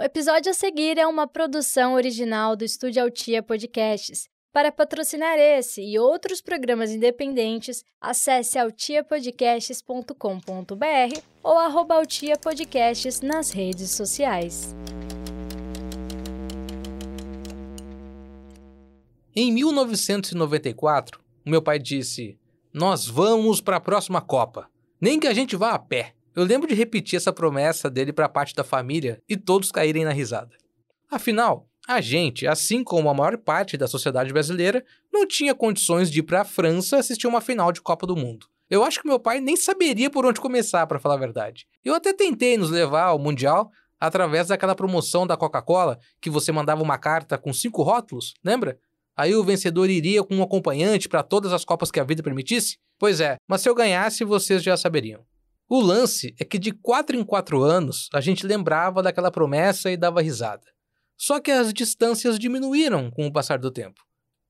O episódio a seguir é uma produção original do Estúdio Altia Podcasts. Para patrocinar esse e outros programas independentes, acesse altiapodcasts.com.br ou arroba nas redes sociais. Em 1994, meu pai disse: Nós vamos para a próxima Copa, nem que a gente vá a pé. Eu lembro de repetir essa promessa dele para parte da família e todos caírem na risada. Afinal, a gente, assim como a maior parte da sociedade brasileira, não tinha condições de ir para a França assistir uma final de Copa do Mundo. Eu acho que meu pai nem saberia por onde começar, para falar a verdade. Eu até tentei nos levar ao Mundial através daquela promoção da Coca-Cola que você mandava uma carta com cinco rótulos, lembra? Aí o vencedor iria com um acompanhante para todas as Copas que a vida permitisse? Pois é, mas se eu ganhasse, vocês já saberiam. O lance é que de quatro em quatro anos a gente lembrava daquela promessa e dava risada. Só que as distâncias diminuíram com o passar do tempo.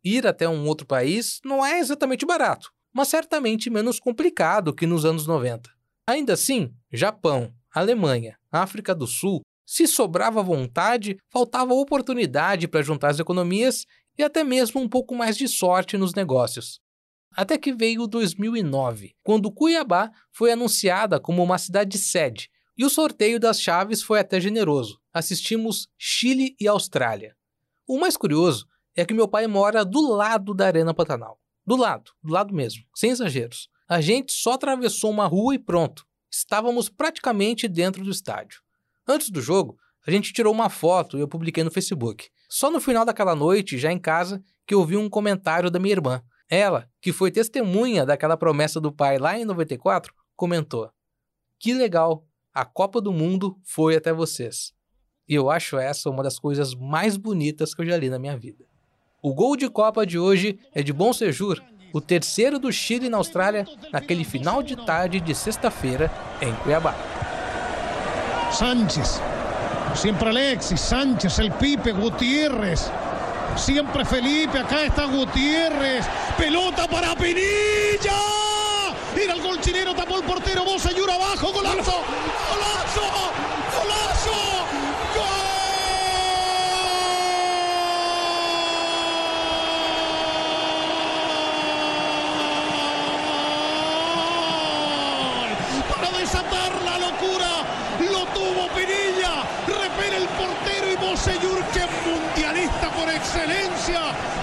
Ir até um outro país não é exatamente barato, mas certamente menos complicado que nos anos 90. Ainda assim, Japão, Alemanha, África do Sul, se sobrava vontade, faltava oportunidade para juntar as economias e até mesmo um pouco mais de sorte nos negócios. Até que veio 2009, quando Cuiabá foi anunciada como uma cidade sede, e o sorteio das chaves foi até generoso assistimos Chile e Austrália. O mais curioso é que meu pai mora do lado da Arena Pantanal. Do lado, do lado mesmo, sem exageros. A gente só atravessou uma rua e pronto. Estávamos praticamente dentro do estádio. Antes do jogo, a gente tirou uma foto e eu publiquei no Facebook. Só no final daquela noite, já em casa, que eu vi um comentário da minha irmã. Ela, que foi testemunha daquela promessa do pai lá em 94, comentou: Que legal, a Copa do Mundo foi até vocês. E eu acho essa uma das coisas mais bonitas que eu já li na minha vida. O gol de Copa de hoje é de Bom Sejur, o terceiro do Chile na Austrália, naquele final de tarde de sexta-feira em Cuiabá. Sánchez, sempre Alexis, Sánchez, el Pipe, Gutiérrez, sempre Felipe, acá está Gutiérrez, pelota para Pinilla. Era el gol chileno, tapó el portero, Bosellur abajo, golazo, golazo, golazo. señor que es mundialista por excelencia.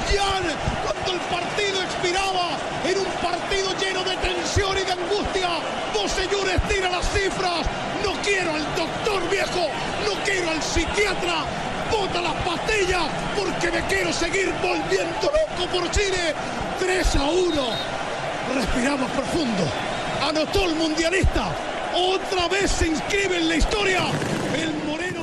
Jan, cuando el partido expiraba en un partido lleno de tensión y de angustia, dos señores tira las cifras. No quiero al doctor viejo, no quiero al psiquiatra. Bota las pastillas porque me quiero seguir volviendo loco por Chile. 3 a 1. Respiramos profundo. Anotó el mundialista. Otra vez se inscribe en la historia el Moreno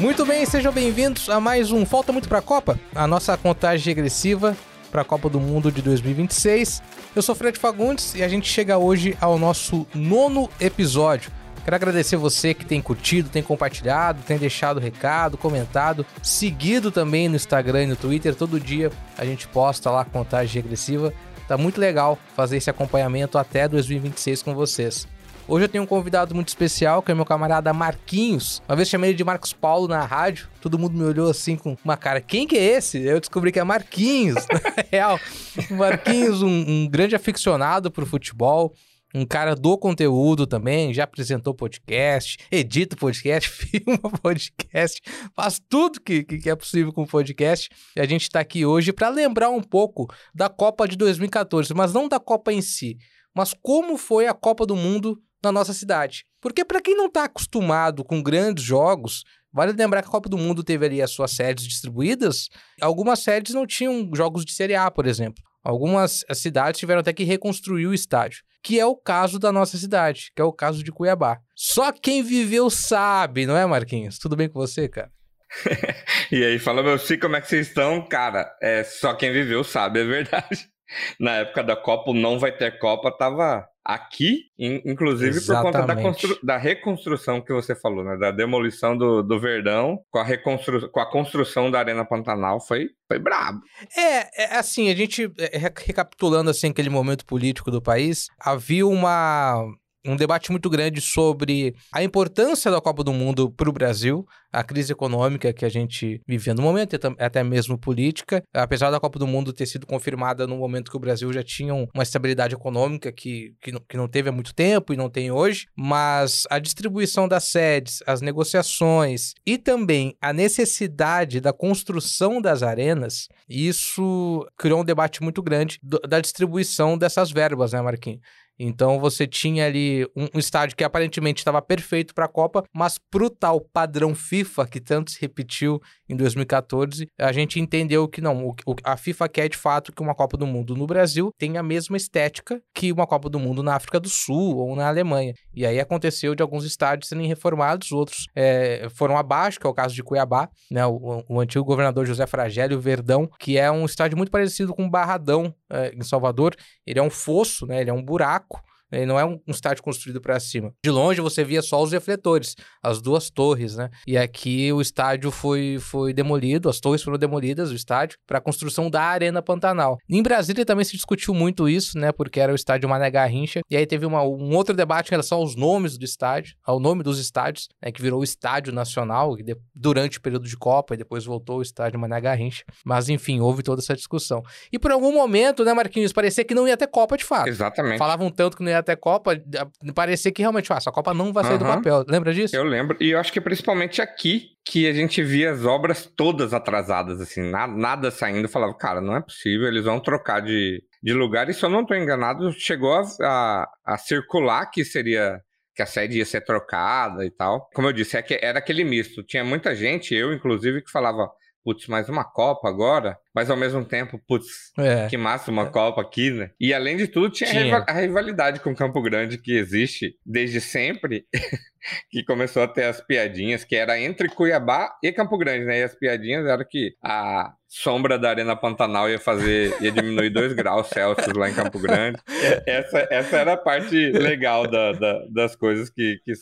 muito bem, sejam bem-vindos a mais um Falta Muito para a Copa, a nossa contagem regressiva para a Copa do Mundo de 2026. Eu sou Fred Fagundes e a gente chega hoje ao nosso nono episódio. Quero agradecer você que tem curtido, tem compartilhado, tem deixado recado, comentado, seguido também no Instagram e no Twitter. Todo dia a gente posta lá contagem regressiva. Tá muito legal fazer esse acompanhamento até 2026 com vocês. Hoje eu tenho um convidado muito especial, que é meu camarada Marquinhos. Uma vez chamei ele de Marcos Paulo na rádio, todo mundo me olhou assim com uma cara, quem que é esse? Eu descobri que é Marquinhos, na real. Marquinhos, um, um grande aficionado por futebol, um cara do conteúdo também, já apresentou podcast, edita podcast, filma podcast, faz tudo que, que é possível com podcast. E a gente está aqui hoje para lembrar um pouco da Copa de 2014, mas não da Copa em si, mas como foi a Copa do Mundo na nossa cidade. Porque para quem não está acostumado com grandes jogos, vale lembrar que a Copa do Mundo teve ali as suas sedes distribuídas. Algumas sedes não tinham jogos de Série A, por exemplo. Algumas cidades tiveram até que reconstruir o estádio que é o caso da nossa cidade, que é o caso de Cuiabá. Só quem viveu sabe, não é, Marquinhos? Tudo bem com você, cara? e aí, fala, meu filho, como é que vocês estão? Cara, é só quem viveu sabe, é verdade. Na época da Copa, não vai ter Copa, tava aqui, inclusive por conta da, da, reconstrução que você falou, né? Da demolição do, do Verdão com a, reconstru com a construção da Arena Pantanal foi, foi brabo. É, é assim, a gente, é, recapitulando assim aquele momento político do país, havia uma um debate muito grande sobre a importância da Copa do Mundo para o Brasil, a crise econômica que a gente vivia no momento, até mesmo política. Apesar da Copa do Mundo ter sido confirmada no momento que o Brasil já tinha uma estabilidade econômica que, que, não, que não teve há muito tempo e não tem hoje, mas a distribuição das sedes, as negociações e também a necessidade da construção das arenas, isso criou um debate muito grande da distribuição dessas verbas, né, Marquinhos? Então você tinha ali um, um estádio que aparentemente estava perfeito para a Copa, mas pro tal padrão FIFA que tanto se repetiu em 2014, a gente entendeu que não, o, a FIFA quer de fato que uma Copa do Mundo no Brasil tenha a mesma estética que uma Copa do Mundo na África do Sul ou na Alemanha. E aí aconteceu de alguns estádios serem reformados, outros é, foram abaixo, que é o caso de Cuiabá, né? O, o, antigo governador José Fragélio Verdão, que é um estádio muito parecido com o Barradão é, em Salvador. Ele é um fosso, né? Ele é um buraco ele não é um, um estádio construído para cima. De longe você via só os refletores, as duas torres, né? E aqui o estádio foi, foi demolido, as torres foram demolidas, o estádio, para a construção da Arena Pantanal. Em Brasília também se discutiu muito isso, né? Porque era o estádio Mané Garrincha. E aí teve uma, um outro debate em relação aos nomes do estádio, ao nome dos estádios, né? Que virou o Estádio Nacional de, durante o período de Copa e depois voltou o estádio Mané Garrincha. Mas enfim, houve toda essa discussão. E por algum momento, né, Marquinhos, parecia que não ia ter Copa de fato. Exatamente. Falavam tanto que não ia até Copa, parecia que realmente, ah, essa Copa não vai sair uhum. do papel. Lembra disso? Eu lembro. E eu acho que principalmente aqui, que a gente via as obras todas atrasadas, assim, nada, nada saindo. Falava, cara, não é possível, eles vão trocar de, de lugar. E se eu não estou enganado, chegou a, a, a circular que seria que a sede ia ser trocada e tal. Como eu disse, é que era aquele misto. Tinha muita gente, eu inclusive, que falava, putz, mais uma Copa agora, mas ao mesmo tempo, putz, é. que massa uma é. Copa aqui, né? E além de tudo, tinha, tinha. a rivalidade com Campo Grande que existe desde sempre, que começou a ter as piadinhas, que era entre Cuiabá e Campo Grande, né? E as piadinhas eram que a sombra da Arena Pantanal ia fazer, ia diminuir 2 graus Celsius lá em Campo Grande. Essa, essa era a parte legal da, da, das coisas que, que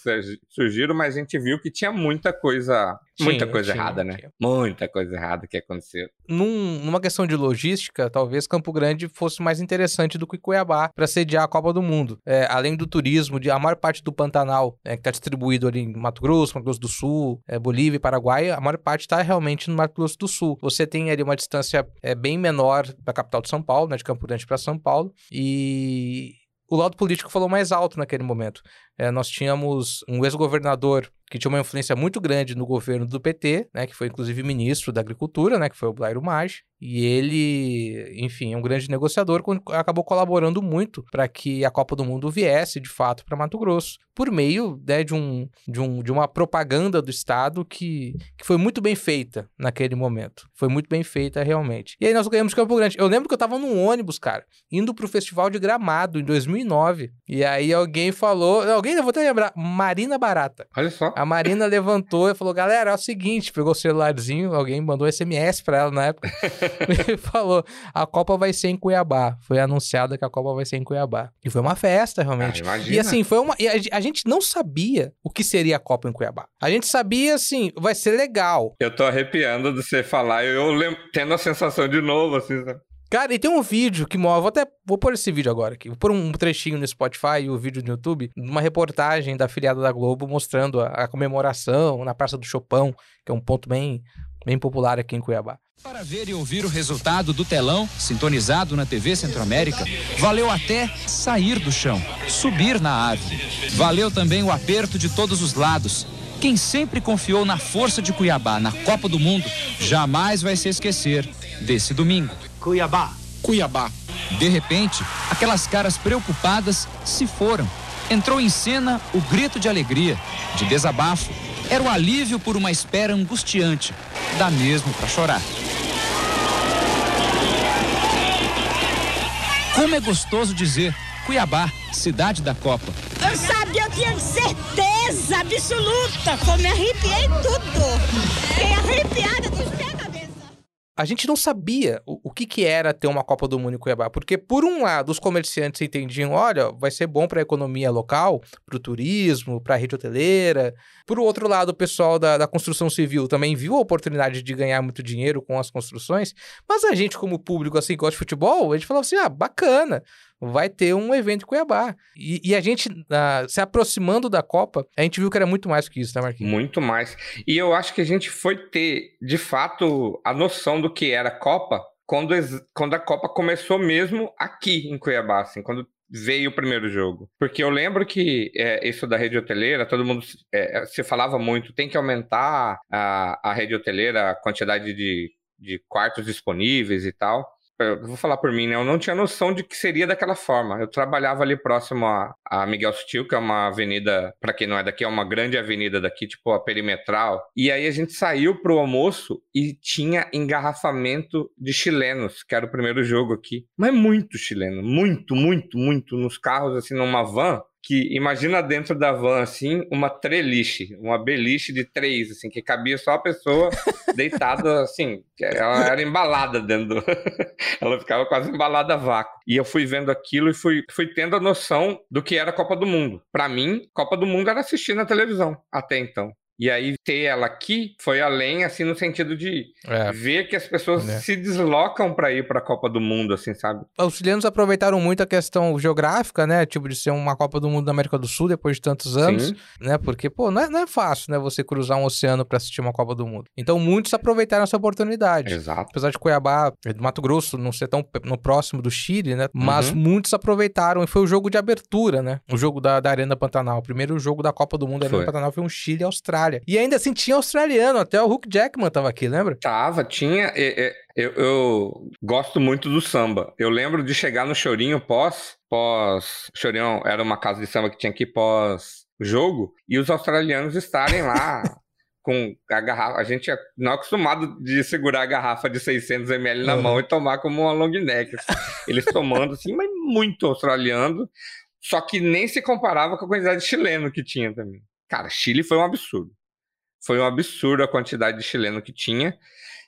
surgiram, mas a gente viu que tinha muita coisa, muita tinha, coisa tinha, errada, né? Tinha. Muita coisa errada que aconteceu. Num, numa questão de logística, talvez Campo Grande fosse mais interessante do que Cuiabá para sediar a Copa do Mundo. É, além do turismo, de a maior parte do Pantanal, é, que está distribuído ali em Mato Grosso, Mato Grosso do Sul, é, Bolívia e Paraguai, a maior parte está realmente no Mato Grosso do Sul. Você tem ali uma distância é, bem menor da capital de São Paulo, né, de Campo Grande para São Paulo, e o lado político falou mais alto naquele momento. É, nós tínhamos um ex-governador que tinha uma influência muito grande no governo do PT, né, que foi inclusive ministro da Agricultura, né, que foi o Blairo Maggi, e ele, enfim, é um grande negociador, acabou colaborando muito para que a Copa do Mundo viesse, de fato, para Mato Grosso, por meio né, de, um, de, um, de uma propaganda do Estado que, que foi muito bem feita naquele momento. Foi muito bem feita, realmente. E aí nós ganhamos Campo Grande. Eu lembro que eu estava num ônibus, cara, indo para o Festival de Gramado, em 2009, e aí alguém falou, alguém, eu vou até lembrar, Marina Barata. Olha só. A Marina levantou e falou: galera, é o seguinte, pegou o celularzinho, alguém mandou SMS para ela na época. e falou: a Copa vai ser em Cuiabá. Foi anunciada que a Copa vai ser em Cuiabá. E foi uma festa, realmente. Ah, e assim, foi uma. E a, gente não sabia o que seria a Copa em Cuiabá. A gente sabia, assim, vai ser legal. Eu tô arrepiando de você falar, eu lembro, tendo a sensação de novo, assim, sabe? Cara, e tem um vídeo que mostra. Vou até. Vou pôr esse vídeo agora aqui. Vou pôr um trechinho no Spotify e o um vídeo no YouTube. Uma reportagem da filiada da Globo mostrando a, a comemoração na Praça do Chopão, que é um ponto bem, bem popular aqui em Cuiabá. Para ver e ouvir o resultado do telão, sintonizado na TV Centro-América, valeu até sair do chão, subir na árvore. Valeu também o aperto de todos os lados. Quem sempre confiou na força de Cuiabá na Copa do Mundo jamais vai se esquecer desse domingo. Cuiabá. Cuiabá. De repente, aquelas caras preocupadas se foram. Entrou em cena o grito de alegria, de desabafo. Era o alívio por uma espera angustiante. Dá mesmo para chorar. Como é gostoso dizer Cuiabá, cidade da Copa. Eu sabia, eu tinha certeza absoluta. Eu me arrepiei tudo. Fiquei arrepiada dos pés a gente não sabia o, o, que, que era ter uma Copa do Mundo em Cuiabá. Porque, por um lado, os comerciantes entendiam: olha, vai ser bom para a economia local, para o turismo, para a rede hoteleira. Por outro lado, o pessoal da, da construção civil também viu a oportunidade de ganhar muito dinheiro com as construções. Mas a gente, como público, assim, gosta de futebol, a gente falava assim: ah, bacana vai ter um evento em Cuiabá. E, e a gente, uh, se aproximando da Copa, a gente viu que era muito mais que isso, né, Marquinhos? Muito mais. E eu acho que a gente foi ter, de fato, a noção do que era Copa quando, quando a Copa começou mesmo aqui em Cuiabá, assim, quando veio o primeiro jogo. Porque eu lembro que é, isso da rede hoteleira, todo mundo é, se falava muito, tem que aumentar a, a rede hoteleira, a quantidade de, de quartos disponíveis e tal eu vou falar por mim, né? Eu não tinha noção de que seria daquela forma. Eu trabalhava ali próximo a, a Miguel Sutil, que é uma avenida, para quem não é daqui, é uma grande avenida daqui, tipo a perimetral. E aí a gente saiu pro almoço e tinha engarrafamento de chilenos, que era o primeiro jogo aqui. Mas muito chileno, muito, muito, muito nos carros, assim, numa van que imagina dentro da van, assim, uma treliche, uma beliche de três, assim, que cabia só a pessoa deitada, assim, ela era embalada dentro do... ela ficava quase embalada a vácuo. E eu fui vendo aquilo e fui, fui tendo a noção do que era a Copa do Mundo. Para mim, Copa do Mundo era assistir na televisão, até então. E aí ter ela aqui foi além, assim, no sentido de é. ver que as pessoas é. se deslocam para ir para a Copa do Mundo, assim, sabe? Os chilenos aproveitaram muito a questão geográfica, né? Tipo, de ser uma Copa do Mundo da América do Sul depois de tantos anos, Sim. né? Porque, pô, não é, não é fácil, né? Você cruzar um oceano para assistir uma Copa do Mundo. Então, muitos aproveitaram essa oportunidade. Exato. Apesar de Cuiabá, do Mato Grosso, não ser tão no próximo do Chile, né? Mas uhum. muitos aproveitaram e foi o jogo de abertura, né? O jogo da, da Arena Pantanal. O primeiro jogo da Copa do Mundo da Arena Pantanal foi um Chile e Austrália. E ainda assim, tinha australiano, até o Hulk Jackman tava aqui, lembra? Tava, tinha. Eu, eu, gosto muito do samba. Eu lembro de chegar no Chorinho pós. pós Chorinho era uma casa de samba que tinha aqui pós jogo, e os australianos estarem lá. com a garrafa, a gente é não é acostumado de segurar a garrafa de 600 ml na uhum. mão e tomar como uma long neck. Eles tomando assim, mas muito australiano, só que nem se comparava com a quantidade de chileno que tinha também. Cara, Chile foi um absurdo. Foi um absurdo a quantidade de chileno que tinha.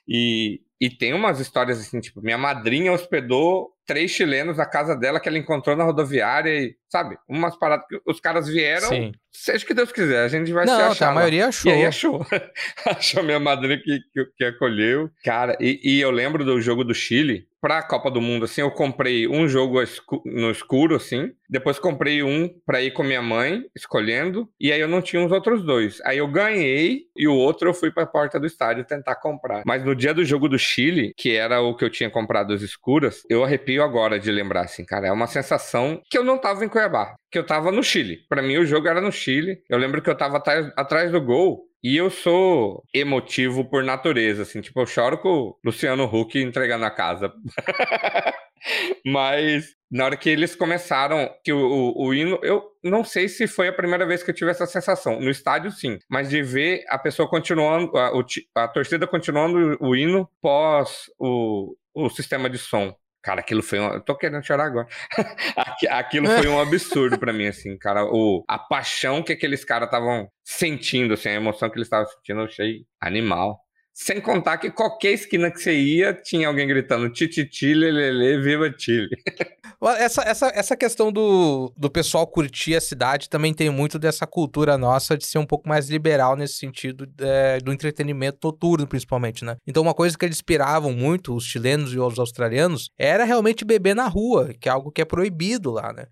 E, e tem umas histórias assim, tipo, minha madrinha hospedou três chilenos na casa dela que ela encontrou na rodoviária e, sabe, umas paradas que os caras vieram, Sim. seja o que Deus quiser, a gente vai Não, se achar. Tá, a maioria achou. E aí achou. achou minha madrinha que, que, que acolheu. Cara, e, e eu lembro do jogo do Chile, pra Copa do Mundo, assim, eu comprei um jogo no escuro, assim. Depois comprei um pra ir com minha mãe, escolhendo. E aí eu não tinha os outros dois. Aí eu ganhei e o outro eu fui pra porta do estádio tentar comprar. Mas no dia do jogo do Chile, que era o que eu tinha comprado as escuras, eu arrepio agora de lembrar, assim, cara. É uma sensação que eu não tava em Cuiabá, que eu tava no Chile. Para mim o jogo era no Chile. Eu lembro que eu tava atrás do gol e eu sou emotivo por natureza, assim, tipo, eu choro com o Luciano Huck entregando a casa. Mas na hora que eles começaram, que o, o, o, hino, eu não sei se foi a primeira vez que eu tive essa sensação. No estádio, sim, mas de ver a pessoa continuando, a, a torcida continuando o hino pós o, o sistema de som. Cara, aquilo foi um. Eu tô querendo chorar agora. aquilo foi um absurdo para mim, assim, cara. O, a paixão que aqueles caras estavam sentindo, assim, a emoção que eles estavam sentindo, eu achei animal. Sem contar que qualquer esquina que você ia, tinha alguém gritando tititi, lelele, viva Chile. Essa, essa, essa questão do, do pessoal curtir a cidade também tem muito dessa cultura nossa de ser um pouco mais liberal nesse sentido é, do entretenimento noturno, principalmente, né? Então, uma coisa que eles inspiravam muito, os chilenos e os australianos, era realmente beber na rua, que é algo que é proibido lá, né?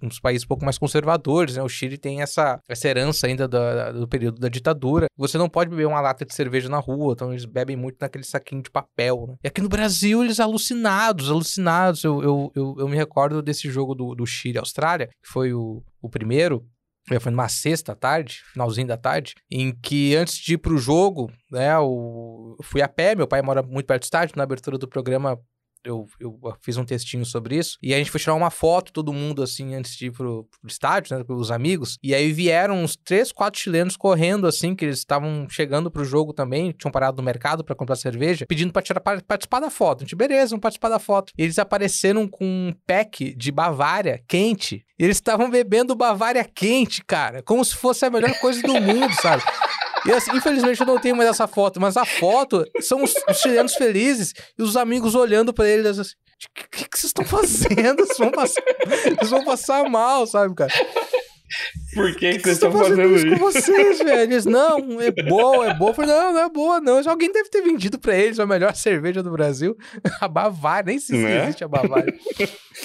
Nos países um pouco mais conservadores, né? O Chile tem essa, essa herança ainda do, do período da ditadura. Você não pode beber uma lata de cerveja na rua, então eles bebem muito naquele saquinho de papel, né? E aqui no Brasil, eles alucinados, alucinados. Eu, eu, eu, eu me recordo desse jogo do, do Chile-Austrália, que foi o, o primeiro, foi numa sexta tarde, finalzinho da tarde, em que antes de ir pro jogo, né, eu fui a pé, meu pai mora muito perto do estádio, na abertura do programa eu, eu fiz um textinho sobre isso. E a gente foi tirar uma foto, todo mundo, assim, antes de ir pro, pro estádio, né? Os amigos. E aí vieram uns três, quatro chilenos correndo, assim, que eles estavam chegando pro jogo também, tinham parado no mercado para comprar cerveja, pedindo pra, tirar, pra participar da foto. A gente, beleza, vamos participar da foto. E eles apareceram com um pack de Bavária quente. E eles estavam bebendo Bavária quente, cara. Como se fosse a melhor coisa do mundo, sabe? E assim, infelizmente eu não tenho mais essa foto, mas a foto são os, os chilenos felizes e os amigos olhando pra eles assim. O que, que vocês estão fazendo? Vocês vão, passar, vocês vão passar mal, sabe, cara? Por que, que, que vocês estão fazendo, isso? com vocês, velho? Eles, não, é boa, é boa. Eu falei, não, não é boa, não. Alguém deve ter vendido pra eles a melhor cerveja do Brasil. A Bavária, nem sei se Né? existe a Bavária.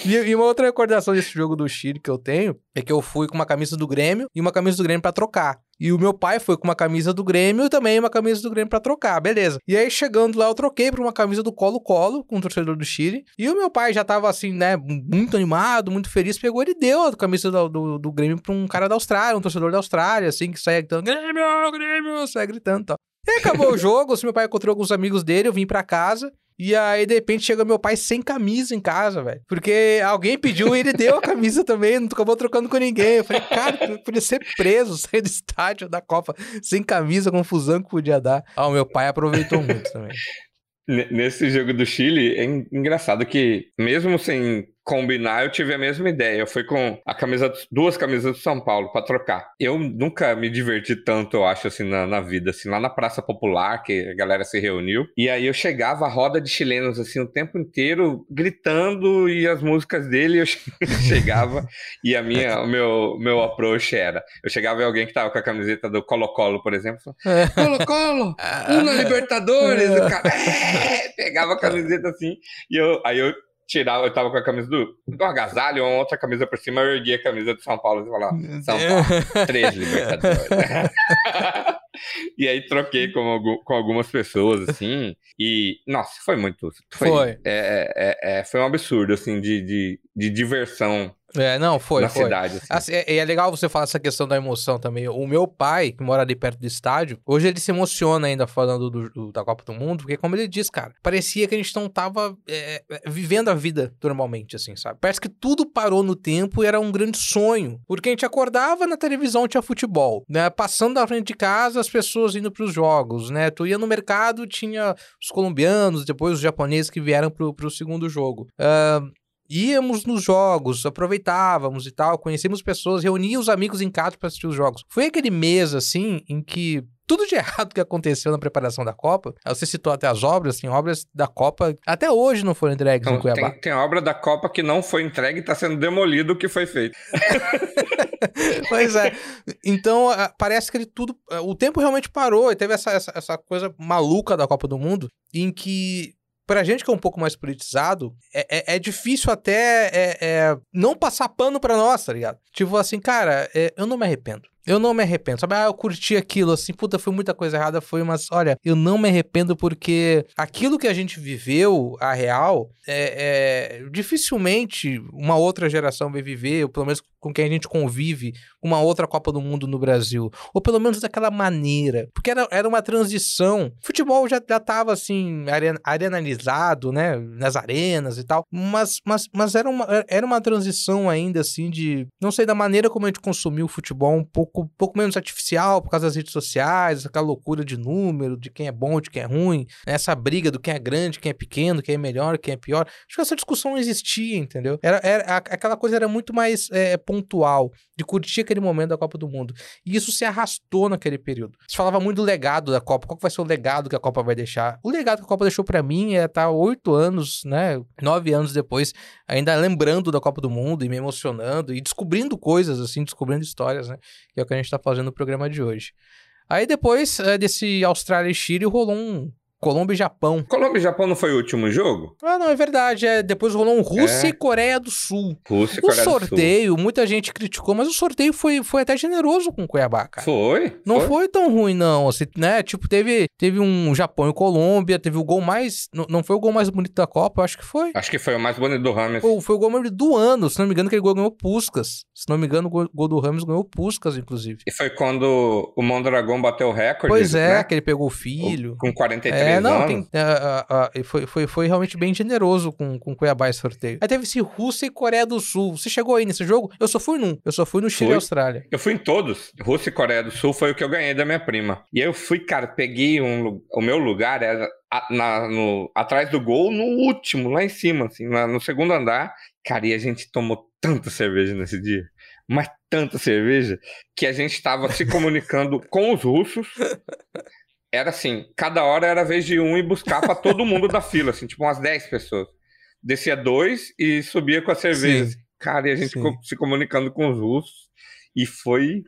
e, e uma outra recordação desse jogo do Chile que eu tenho é que eu fui com uma camisa do Grêmio e uma camisa do Grêmio pra trocar. E o meu pai foi com uma camisa do Grêmio e também uma camisa do Grêmio pra trocar, beleza. E aí, chegando lá, eu troquei pra uma camisa do Colo-Colo, com o torcedor do Chile. E o meu pai já tava assim, né, muito animado, muito feliz, pegou e deu a camisa do, do, do Grêmio pra um cara da Austrália, um torcedor da Austrália, assim, que saia gritando, Grêmio, Grêmio, saia gritando e tal. E acabou o jogo, assim, meu pai encontrou alguns amigos dele, eu vim pra casa. E aí, de repente, chega meu pai sem camisa em casa, velho. Porque alguém pediu e ele deu a camisa também, não acabou trocando com ninguém. Eu falei, cara, tu podia ser preso, sair do estádio da Copa sem camisa, confusão que podia dar. Ah, o meu pai aproveitou muito também. Nesse jogo do Chile, é en- engraçado que, mesmo sem combinar, eu tive a mesma ideia. Eu fui com a camisa, duas camisas do São Paulo pra trocar. Eu nunca me diverti tanto, eu acho, assim, na, na vida, assim, lá na Praça Popular, que a galera se reuniu. E aí eu chegava, a roda de chilenos, assim, o tempo inteiro, gritando, e as músicas dele, eu che- chegava, e a minha, o meu, meu approach era, eu chegava em alguém que tava com a camiseta do Colo-Colo, por exemplo, Colo-Colo, uma Libertadores, o cara é, pegava a camiseta assim, e eu, aí eu tirava, eu tava com a camisa do, do agasalho, uma outra camisa por cima, eu erguia a camisa do São Paulo e falava, São Paulo, três Libertadores. e aí troquei com, com algumas pessoas, assim, e, nossa, foi muito, foi, Foi. É, é, é, foi um absurdo, assim, de, de, de diversão É, não, foi, na foi. cidade, assim. Assim, é, é legal você falar essa questão da emoção também. O meu pai, que mora ali perto do estádio, hoje ele se emociona ainda falando do- do- da Copa do Mundo, porque como ele diz, cara, parecia que a gente não tava é, é, vivendo a vida normalmente, assim, sabe? Parece que tudo parou no tempo e era um grande sonho. Porque a gente acordava na televisão, tinha futebol, né? Passando da frente de casa, as pessoas indo pros jogos, né? Tu ia no mercado, tinha os colombianos, depois os japoneses que vieram pro, pro segundo jogo. Ah, íamos nos jogos, aproveitávamos e tal, conhecíamos pessoas, reuníamos os amigos em casa para assistir os jogos. Foi aquele mês, assim, em que tudo de errado que aconteceu na preparação da Copa, aí você citou até as obras, tem obras da Copa, até hoje não foram entregues em Então, Cuiabá. tem, tem obra da Copa que não foi entregue e tá sendo demolido o que foi feito. Pois é. Então, ah, parece que ele tudo. ah, O tempo realmente parou e teve essa, essa, essa coisa maluca da Copa do Mundo, em que. Pra gente que é um pouco mais politizado, é, é, é difícil até é, é, não passar pano pra nós, tá ligado? Tipo assim, cara, é, eu não me arrependo. Eu não me arrependo. Sabe, ah, eu curti aquilo, assim, puta, foi muita coisa errada, foi, mas olha, eu não me arrependo porque aquilo que a gente viveu, a real, é, é- dificilmente uma outra geração vai viver, ou pelo menos com quem a gente convive, uma outra Copa do Mundo no Brasil. Ou pelo menos daquela maneira. Porque era, era uma transição. Futebol já, já tava, assim, arena- arenalizado, né? Nas arenas e tal. Mas, mas, mas era, uma, era uma transição ainda, assim, de... Não sei, da maneira como a gente consumiu o futebol, um pouco, pouco menos artificial, por causa das redes sociais, aquela loucura de número, de quem é bom, de quem é ruim. né, Essa briga do quem é grande, quem é pequeno, quem é melhor, quem é pior. Acho que essa discussão não existia, entendeu? Era, era, aquela coisa era muito mais é, pontual, de curtir aquele momento da Copa do Mundo. E isso se arrastou naquele período. Se falava muito do legado da Copa. Qual que vai ser o legado que a Copa vai deixar? O legado que a Copa deixou pra mim é estar oito anos, né? Nove anos depois, ainda lembrando da Copa do Mundo e me emocionando e descobrindo coisas, assim, descobrindo histórias, né? Que é o que a gente tá fazendo no programa de hoje. Aí depois eh, desse Austrália e Chile rolou um Colômbia e Japão. Colômbia e Japão não foi o último jogo? Ah, não, é verdade. É, depois rolou um Rússia É. e Coreia do Sul. Rússia e O Coreia do Sul. sorteio, muita gente criticou, mas o sorteio foi, foi até generoso com o Cuiabá, cara. Foi? Não foi? tão ruim, não. Assim, né? Tipo, teve, teve um Japão e Colômbia, teve o gol mais. Não, não foi o gol mais bonito da Copa, eu acho que foi. Acho que foi o mais bonito do Rames. Foi, foi o gol mais do ano, se não me engano, que ele ganhou Puscas. Se não me engano, o gol, gol do Ramos ganhou Puscas, inclusive. E foi quando o Mondragão bateu o recorde. Pois é, né? que ele pegou o filho. Com 43 É, não, anos. tem, ah, ah, e foi, foi, foi realmente bem generoso com, com o Cuiabá esse sorteio. Aí teve esse Rússia e Coreia do Sul. Você chegou aí nesse jogo? Eu só fui num. Eu só fui no Chile e. Austrália. Eu fui em todos. Rússia e Coreia do Sul foi o que eu ganhei da minha prima. E aí eu fui, cara, peguei um. O meu lugar era na- no- atrás do gol, no último, lá em cima, assim, na- no segundo andar. Cara, e a gente tomou tanta cerveja nesse dia. mas tanta cerveja, que a gente estava se comunicando com os russos. Era assim, cada hora era vez de um ir buscar para todo mundo da fila, assim, tipo umas 10 pessoas. Descia dois e subia com a cerveja. Sim. Cara, e a gente Sim. se comunicando com os russos. E foi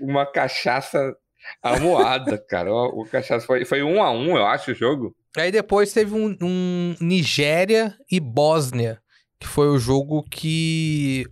uma cachaça amuada, cara. O, o cachaça foi, foi um a um, eu acho, o jogo. Aí depois teve um, um Nigéria e Bósnia, que foi o jogo que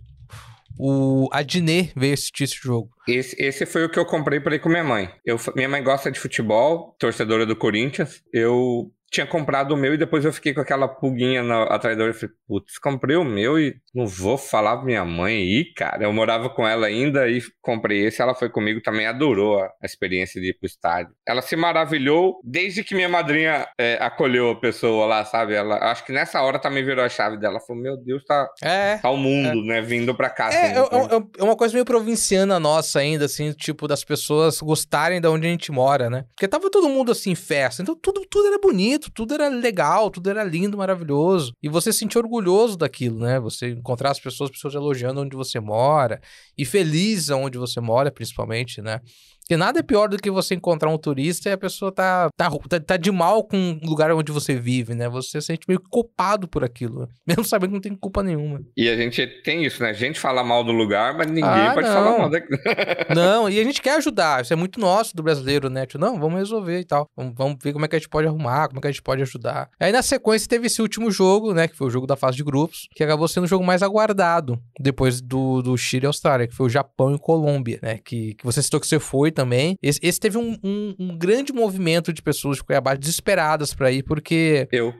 o Adnet veio assistir esse jogo. Esse, esse foi o que eu comprei pra ir com minha mãe. Eu, minha mãe gosta de futebol, torcedora do Corinthians. Eu tinha comprado o meu e depois eu fiquei com aquela pulguinha na, atrás da orelha. Eu Falei, putz, comprei o meu e não vou falar pra minha mãe aí, cara. Eu morava com ela ainda e comprei esse. Ela foi comigo também, adorou a, experiência de ir pro estádio. Ela se maravilhou desde que minha madrinha é, acolheu a pessoa lá, sabe? Ela, acho que nessa hora também virou a chave dela. Ela falou, meu Deus, tá, É. tá o mundo, né? Vindo pra cá. É, assim, é, então. é- é uma coisa meio provinciana nossa ainda, assim, tipo, das pessoas gostarem de onde a gente mora, né? Porque tava todo mundo assim em festa, então tudo, tudo era bonito, tudo era legal, tudo era lindo, maravilhoso. E você se sentir orgulhoso daquilo, né? Você encontrar as pessoas, pessoas elogiando onde você mora, e feliz onde você mora, principalmente, né? Porque nada é pior do que você encontrar um turista e a pessoa tá, tá, tá, tá de mal com o lugar onde você vive, né? Você se sente meio culpado por aquilo, né? mesmo sabendo que não tem culpa nenhuma. E a gente tem isso, né? A gente fala mal do lugar, mas ninguém Ah, pode não. falar mal daqui. Não, e a gente quer ajudar. Isso é muito nosso do brasileiro, né? Tipo, não, vamos resolver e tal. Vamos, vamos ver como é que a gente pode arrumar, como é que a gente pode ajudar. Aí na sequência teve esse último jogo, né? Que foi o jogo da fase de grupos, que acabou sendo o jogo mais aguardado depois do, do Chile e Austrália, que foi o Japão e Colômbia, né? Que, que você citou que você foi também. Esse, esse teve um, um- um grande movimento de pessoas de Cuiabá desesperadas pra ir, porque Eu.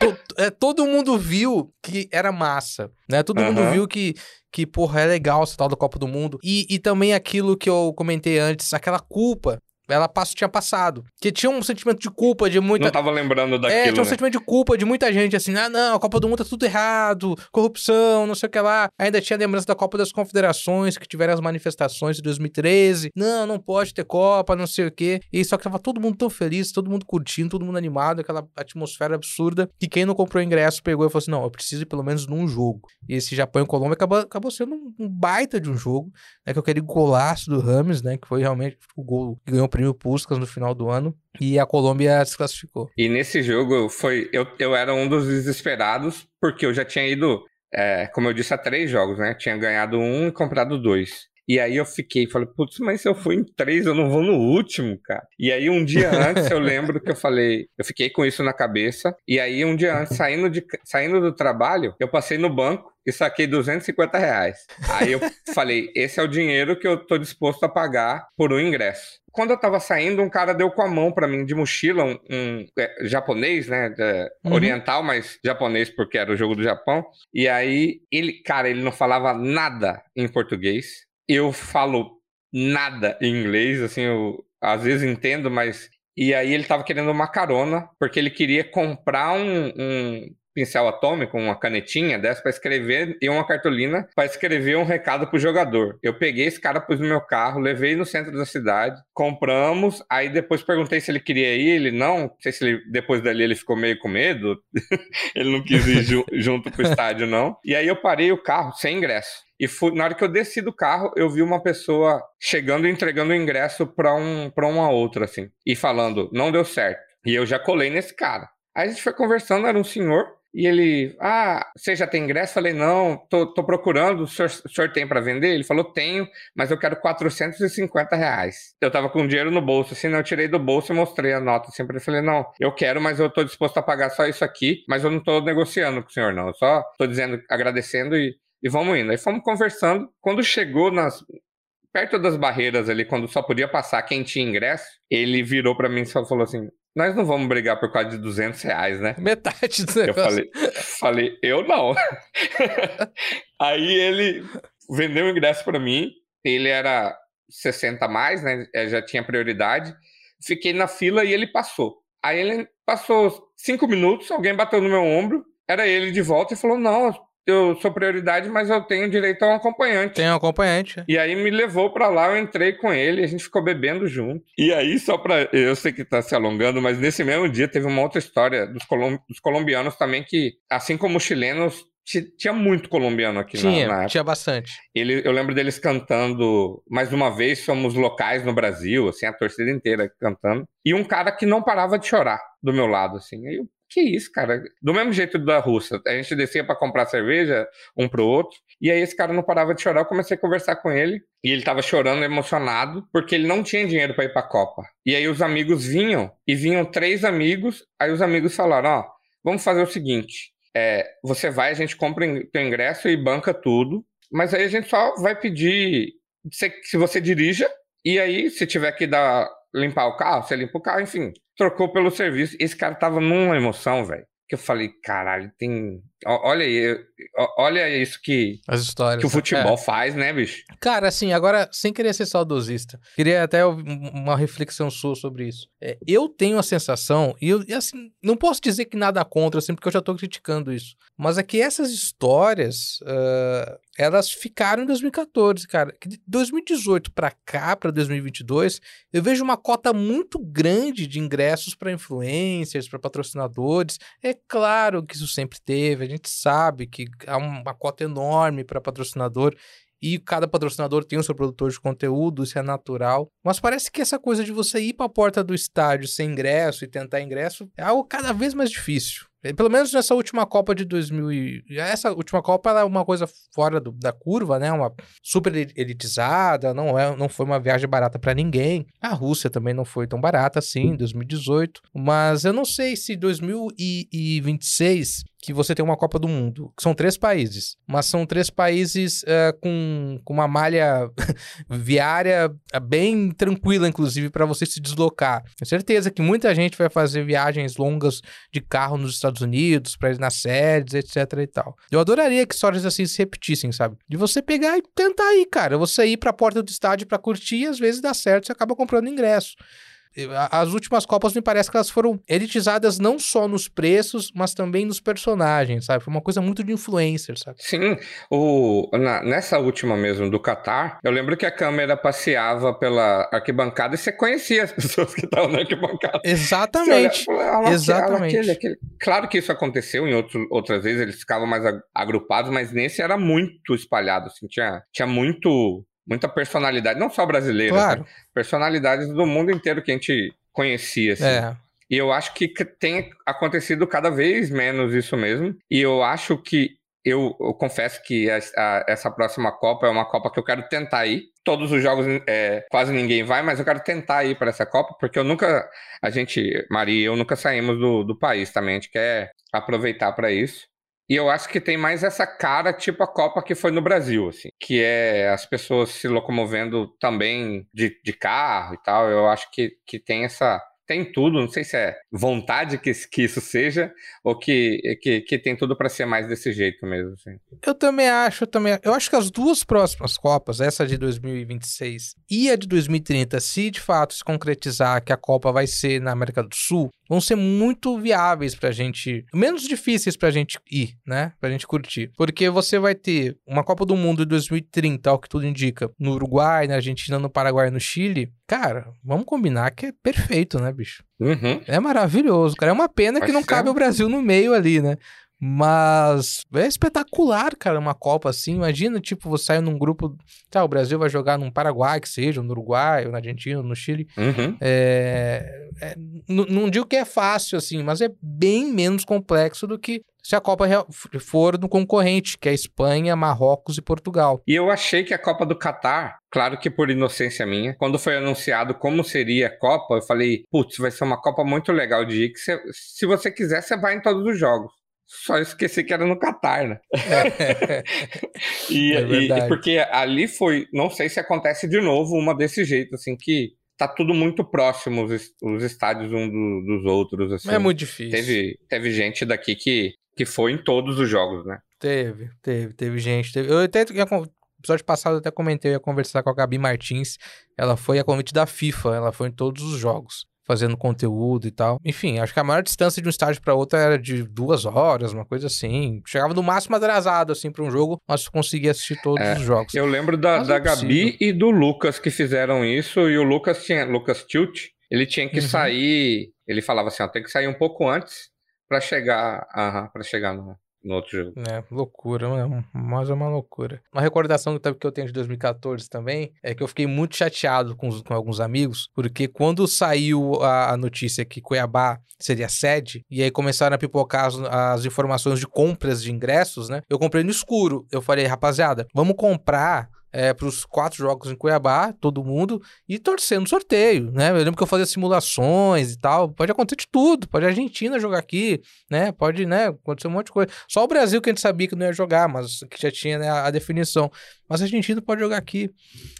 to- é, todo mundo viu que era massa, né? Todo mundo Aham. viu que, que, porra, é legal essa tal da Copa do Mundo. E, e também aquilo que eu comentei antes, aquela culpa, ela passo, tinha passado. Que tinha um sentimento de culpa de muita... Não tava lembrando É, daquilo, tinha um né? sentimento de culpa de muita gente, assim, ah, não, a Copa do Mundo tá tudo errado, corrupção, não sei o que lá. Ainda tinha lembrança da Copa das Confederações, que tiveram as manifestações de 2013. Não, não pode ter Copa, não sei o quê. E só que tava todo mundo tão feliz, todo mundo curtindo, todo mundo animado, aquela atmosfera absurda, que quem não comprou ingresso pegou e falou assim, não, eu preciso ir pelo menos num jogo. E esse Japão e Colômbia acabou, acabou sendo um, um baita de um jogo, né, que eu queria golaço do Rames, né, que foi realmente o gol que ganhou o prêmio Puskas no final do ano. E a Colômbia se classificou. E nesse jogo foi. Eu, eu era um dos desesperados, porque eu já tinha ido, é, como eu disse, a três jogos, né? Tinha ganhado um e comprado dois. E aí eu fiquei, falei, putz, mas se eu fui em três, eu não vou no último, cara. E aí um dia antes eu lembro que eu falei, eu fiquei com isso na cabeça. E aí um dia antes, saindo, de, saindo do trabalho, eu passei no banco e saquei 250 reais. Aí eu falei, esse é o dinheiro que eu tô disposto a pagar por um ingresso. Quando eu tava saindo, um cara deu com a mão pra mim de mochila, um, um, é, japonês, né? é, Uhum. Oriental, mas japonês porque era o jogo do Japão. E aí, ele, cara, ele não falava nada em português. Eu falo nada em inglês, assim, eu às vezes entendo, mas. E aí ele tava querendo uma carona, porque ele queria comprar um, um pincel atômico, uma canetinha dessa para escrever e uma cartolina para escrever um recado pro jogador. Eu peguei esse cara, pus no meu carro, levei no centro da cidade, compramos, aí depois perguntei se ele queria ir, ele não, não sei se ele, depois dali ele ficou meio com medo, ele não quis ir ju- junto pro estádio não. E aí eu parei o carro sem ingresso. E fui, na hora que eu desci do carro, eu vi uma pessoa chegando e entregando o ingresso para um, pra uma outra, assim, e falando, não deu certo. E eu já colei nesse cara. Aí a gente foi conversando, era um senhor, e ele, ah, você já tem ingresso? Falei, não, tô, tô procurando, o senhor, o senhor tem para vender? Ele falou, tenho, mas eu quero 450 reais. Eu tava com dinheiro no bolso, assim, né? eu tirei do bolso e mostrei a nota, assim, pra falei, não, eu quero, mas eu tô disposto a pagar só isso aqui, mas eu não tô negociando com o senhor, não, eu só tô dizendo, agradecendo e, e vamos indo. Aí fomos conversando, quando chegou nas... Perto das barreiras ali, quando só podia passar quem tinha ingresso, ele virou para mim e só falou assim: Nós não vamos brigar por causa de 200 reais, né? Metade do Eu negócio. falei, falei, eu não. Aí ele vendeu o ingresso para mim. Ele era 60 a mais, né? eh, Já tinha prioridade. Fiquei na fila e ele passou. Aí ele passou cinco minutos, alguém bateu no meu ombro. Era ele de volta e falou: Não, eu sou prioridade, mas eu tenho direito a um acompanhante. Tem um acompanhante. E aí me levou pra lá, eu entrei com ele, a gente ficou bebendo junto. E aí, só pra. Eu sei que tá se alongando, mas nesse mesmo dia teve uma outra história dos, colom- dos colombianos também que, assim como os chilenos, tinha muito colombiano aqui tinha, na, na Tinha bastante. Ele, eu lembro deles cantando, mais uma vez, somos locais no Brasil, assim, a torcida inteira cantando. E um cara que não parava de chorar do meu lado, assim. Aí eu, que isso, cara? Do mesmo jeito da Rússia. A gente descia para comprar cerveja um pro outro. E aí esse cara não parava de chorar. Eu comecei a conversar com ele. E ele tava chorando, emocionado, porque ele não tinha dinheiro para ir pra Copa. E aí os amigos vinham, e vinham três amigos. Aí os amigos falaram: Ó, vamos fazer o seguinte. É, você vai, a gente compra teu ingresso e banca tudo. Mas aí a gente só vai pedir se você dirija. E aí, se tiver que dar limpar o carro, você limpa o carro, enfim trocou pelo serviço. Esse cara tava numa emoção, velho. Que eu falei, caralho, tem. Olha aí, olha isso que, As histórias, que o né? futebol é. faz, né, bicho? Cara, assim, agora, sem querer ser saudosista, queria até uma reflexão sua sobre isso. É, eu tenho a sensação, e, eu, e assim, não posso dizer que nada contra, assim, porque eu já tô criticando isso, mas é que essas histórias, uh, elas ficaram em 2014, cara. De 2018 para cá, para 2022, eu vejo uma cota muito grande de ingressos para influencers, para patrocinadores. É claro que isso sempre teve, a gente sabe que há uma cota enorme para patrocinador e cada patrocinador tem o seu produtor de conteúdo, isso é natural. Mas parece que essa coisa de você ir para a porta do estádio sem ingresso e tentar ingresso é algo cada vez mais difícil. Pelo menos nessa última Copa de 2000 e... Essa última Copa é uma coisa fora do, da curva, né? Uma super elitizada, não, é, não foi uma viagem barata para ninguém. A Rússia também não foi tão barata assim, em 2018. Mas eu não sei se 2026 que você tem uma Copa do Mundo, que são três países, mas são três países uh, com, com uma malha viária bem tranquila, inclusive, para você se deslocar. Tenho certeza que muita gente vai fazer viagens longas de carro nos Estados Unidos, para ir nas sedes, etc e tal. Eu adoraria que histórias assim se repetissem, sabe? De você pegar e tentar ir, cara. Você ir para a porta do estádio para curtir e às vezes dá certo, você acaba comprando ingresso. As últimas Copas me parece que elas foram elitizadas não só nos preços, mas também nos personagens, sabe? Foi uma coisa muito de influencer, sabe? Sim, o, na, nessa última mesmo do Qatar, eu lembro que a câmera passeava pela arquibancada e você conhecia as pessoas que estavam na arquibancada. Exatamente. Olha, Exatamente. Aquele, aquele. Claro que isso aconteceu em outro, outras vezes, eles ficavam mais agrupados, mas nesse era muito espalhado, assim, tinha, tinha muito muita personalidade, não só brasileira, claro. né? personalidades do mundo inteiro que a gente conhecia. Assim. É. E eu acho que tem acontecido cada vez menos isso mesmo. E eu acho que eu, eu confesso que a, a, essa próxima Copa é uma Copa que eu quero tentar ir. Todos os jogos, é, quase ninguém vai, mas eu quero tentar ir para essa Copa, porque eu nunca, a gente, Maria e eu nunca saímos do, do país também. A gente quer aproveitar para isso. E eu acho que tem mais essa cara, tipo a Copa que foi no Brasil, assim, que é as pessoas se locomovendo também de, de carro e tal. Eu acho que, que tem essa, tem tudo, não sei se é vontade que, que isso seja, ou que, que, que tem tudo para ser mais desse jeito mesmo. Assim. Eu também acho, eu também. Eu acho que as duas próximas Copas, essa de 2026 e a de 2030, se de fato se concretizar que a Copa vai ser na América do Sul, vão ser muito viáveis pra gente, menos difíceis pra gente ir, né? Pra gente curtir. Porque você vai ter uma Copa do Mundo de 2030, ao que tudo indica, no Uruguai, na Argentina, no Paraguai e no Chile. Cara, vamos combinar que é perfeito, né, bicho? Uhum. É maravilhoso, cara. É uma pena Vai que não ser. cabe o Brasil no meio ali, né? Mas é espetacular, cara, uma Copa assim. Imagina, tipo, você sair num grupo. Tá, o Brasil vai jogar num Paraguai, que seja, no Uruguai, ou na Argentina, ou no Chile. Uhum. É, é, não digo que é fácil, assim, mas é bem menos complexo do que se a Copa for no concorrente, que é Espanha, Marrocos e Portugal. E eu achei que a Copa do Catar, claro que por inocência minha, quando foi anunciado como seria a Copa, eu falei, putz, vai ser uma Copa muito legal de ir, que se você quiser, você vai em todos os jogos. Só esqueci que era no Catar, né? E, É e- e porque ali foi, não sei se acontece de novo uma desse jeito, assim, que tá tudo muito próximo os, os estádios um do- dos outros, assim. é muito difícil. Teve, teve gente daqui que, que foi em todos os jogos, né? Teve, teve, teve gente. teve- Eu até, episódio passado eu até comentei, eu ia conversar com a Gabi Martins. Ela foi a convite da FIFA, ela foi em todos os jogos, fazendo conteúdo e tal. Enfim, acho que a maior distância de um estádio para outro era de duas horas, uma coisa assim. Chegava no máximo atrasado, assim, para um jogo, mas conseguia assistir todos É, os jogos. Eu lembro da, Mas da é Gabi e do Lucas que fizeram isso, e o Lucas tinha, Lucas Tilt, ele tinha que Uhum. sair, ele falava assim, ó, tem que sair um pouco antes pra chegar, para chegar no, no outro jogo. É, loucura, mano. Mas é uma loucura. Uma recordação que eu tenho de 2014 também é que eu fiquei muito chateado com, os- com alguns amigos, porque quando saiu a, a notícia que Cuiabá seria sede, e aí começaram a pipocar as, as informações de compras de ingressos, né? Eu comprei no escuro. Eu falei, rapaziada, vamos comprar. É, para os quatro jogos em Cuiabá, todo mundo, e torcer no sorteio, né? Eu lembro que eu fazia simulações e tal. Pode acontecer de tudo. Pode a Argentina jogar aqui, né? Pode, né? Acontecer um monte de coisa. Só o Brasil que a gente sabia que não ia jogar, mas que já tinha né, a, definição. Mas a Argentina pode jogar aqui.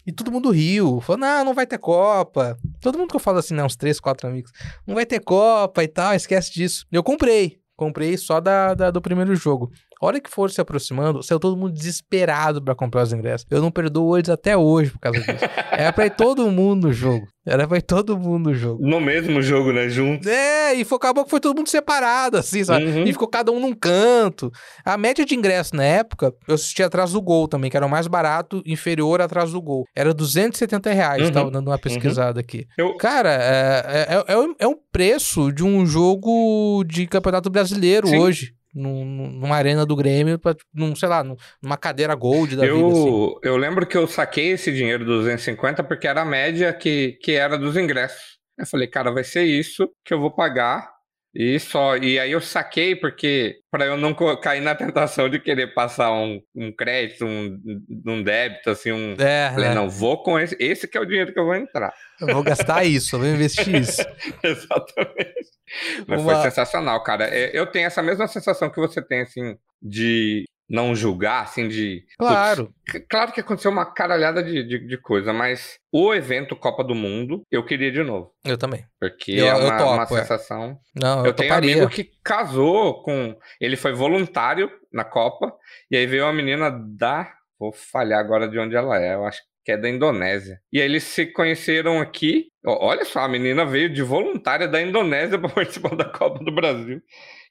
E todo mundo riu. Falou, não, não vai ter Copa. Todo mundo que eu falo assim, né? Uns três, quatro amigos. Não vai ter Copa e tal, esquece disso. Eu comprei. Comprei só da, da- do primeiro jogo. A hora que for se aproximando, saiu todo mundo desesperado pra comprar os ingressos. Eu não perdoo eles até hoje por causa disso. Era pra ir todo mundo no jogo. Era pra ir todo mundo no jogo. No mesmo jogo, né? Junto. É, e foi, acabou que foi todo mundo separado, assim, sabe? Uhum. E ficou cada um num canto. A média de ingresso na época, eu assisti atrás do gol também, que era o mais barato, inferior atrás do gol. Era 270 reais, Uhum. tava dando uma pesquisada aqui. Eu- Cara, é, é, é, um- é um preço de um jogo de campeonato brasileiro Sim. hoje. Num- numa arena do Grêmio, pra, num, sei lá, num- numa cadeira gold da vida, assim. Eu, eu lembro que eu saquei esse dinheiro dos 250 porque era a média que, que era dos ingressos. Eu falei, cara, vai ser isso que eu vou pagar e só. E aí eu saquei porque para eu não cair na tentação de querer passar um, um crédito, um, um débito, assim, um. É, Falei, né? não, vou com esse. Esse que é o dinheiro que eu vou entrar. Eu vou gastar isso, eu vou investir isso. Exatamente. Mas Uma- foi sensacional, cara. É, Eu tenho essa mesma sensação que você tem, assim, de não julgar, assim, de. Claro. Putz, claro que aconteceu uma caralhada de, de, de coisa, mas o evento Copa do Mundo eu queria de novo. Eu também. Porque Eu- é uma, topo, uma é. sensação. Não, eu, Eu, tenho um toparia. amigo que casou com. Ele foi voluntário na Copa, e aí veio uma menina da. Vou falhar agora de onde ela é, eu acho que é da Indonésia. E aí eles se conheceram aqui. Olha só, a menina veio de voluntária da Indonésia para participar da Copa do Brasil.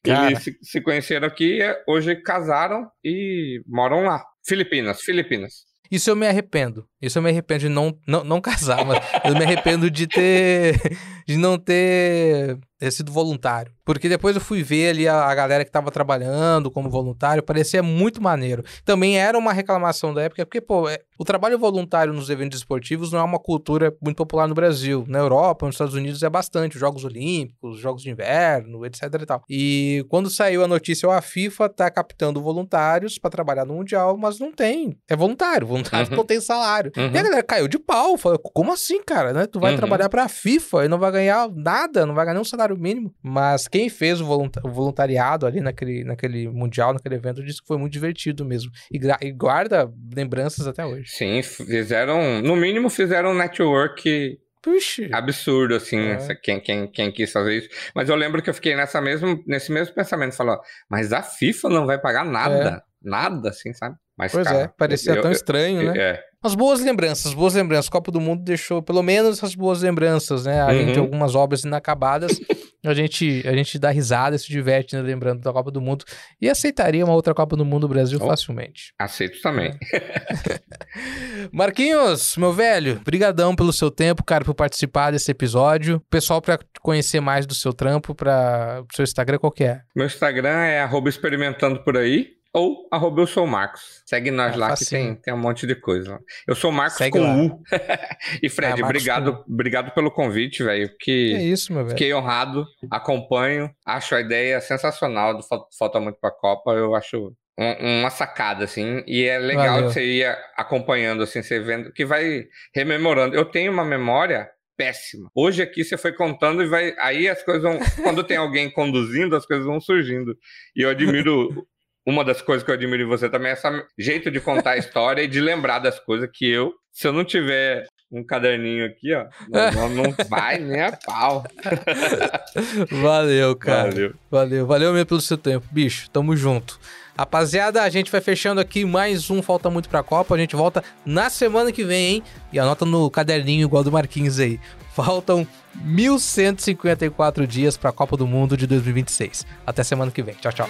Cara. Eles se, se conheceram aqui, e hoje casaram e moram lá. Filipinas, Filipinas. Isso eu me arrependo. Isso eu me arrependo de não, não, não casar, mas eu me arrependo de ter. de não ter, ter sido voluntário. Porque depois eu fui ver ali a, a galera que tava trabalhando como voluntário, parecia muito maneiro. Também era uma reclamação da época, porque, pô, é- o trabalho voluntário nos eventos esportivos não é uma cultura muito popular no Brasil. Na Europa, nos Estados Unidos é bastante. Os Jogos Olímpicos, os Jogos de Inverno, etc e tal. E quando saiu a notícia, ó, a FIFA tá captando voluntários pra trabalhar no Mundial, mas não tem. É voluntário. Voluntário Uhum. não tem salário. Uhum. E a galera caiu de pau. Falou, como assim, cara? Né? Tu vai Uhum. trabalhar pra FIFA e não vai ganhar nada, não vai ganhar nem um salário mínimo. Mas quem fez o, volunta- o voluntariado ali naquele, naquele Mundial, naquele evento, disse que foi muito divertido mesmo. E, e guarda lembranças até hoje. Sim, fizeram. No mínimo, fizeram um network Puxa. absurdo, assim, É. essa- quem, quem, quem quis fazer isso. Mas eu lembro que eu fiquei nessa mesmo, nesse mesmo pensamento, falou, mas a FIFA não vai pagar nada, nada, assim, sabe? Mas, É. Pois cara, é, parecia eu- tão eu- estranho, né? É, As boas lembranças, boas lembranças. Copa do Mundo deixou pelo menos essas boas lembranças, né? Além de Uhum. algumas obras inacabadas, a gente, a gente dá risada e se diverte né, lembrando da Copa do Mundo. E aceitaria uma outra Copa do Mundo no Brasil Oh. facilmente. aceito também. Marquinhos, meu velho, brigadão pelo seu tempo, cara, por participar desse episódio. Pessoal, pra conhecer mais do seu trampo, para o seu Instagram, qual que é? Meu Instagram é arroba experimentando por aí ou arroba eu sou o Marcos. Segue nós Ah, lá facinho. que tem, tem um monte de coisa. Eu sou o Marcos Segue com lá. U. e Fred, Marcos obrigado, obrigado pelo convite, velho. É isso, meu velho. Fiquei honrado, acompanho, acho a ideia sensacional do Fal- Falta Muito pra Copa, eu acho um- uma sacada, assim, e é legal Valeu. que você ia acompanhando, assim, você vendo, que vai rememorando. Eu tenho uma memória péssima. Hoje aqui você foi contando e vai, aí as coisas vão, quando tem alguém conduzindo, as coisas vão surgindo. E eu admiro, uma das coisas que eu admiro em você também é esse jeito de contar a história e de lembrar das coisas que eu, se eu não tiver um caderninho aqui, ó, não, não- vai nem a pau. Valeu, cara. Valeu. Valeu, valeu mesmo pelo seu tempo. Bicho, tamo junto. Rapaziada, a gente vai fechando aqui mais um Falta Muito Pra Copa. A gente volta na semana que vem, hein? E anota no caderninho igual do Marquinhos aí. Faltam 1154 dias pra Copa do Mundo de 2026. Até semana que vem. Tchau, tchau.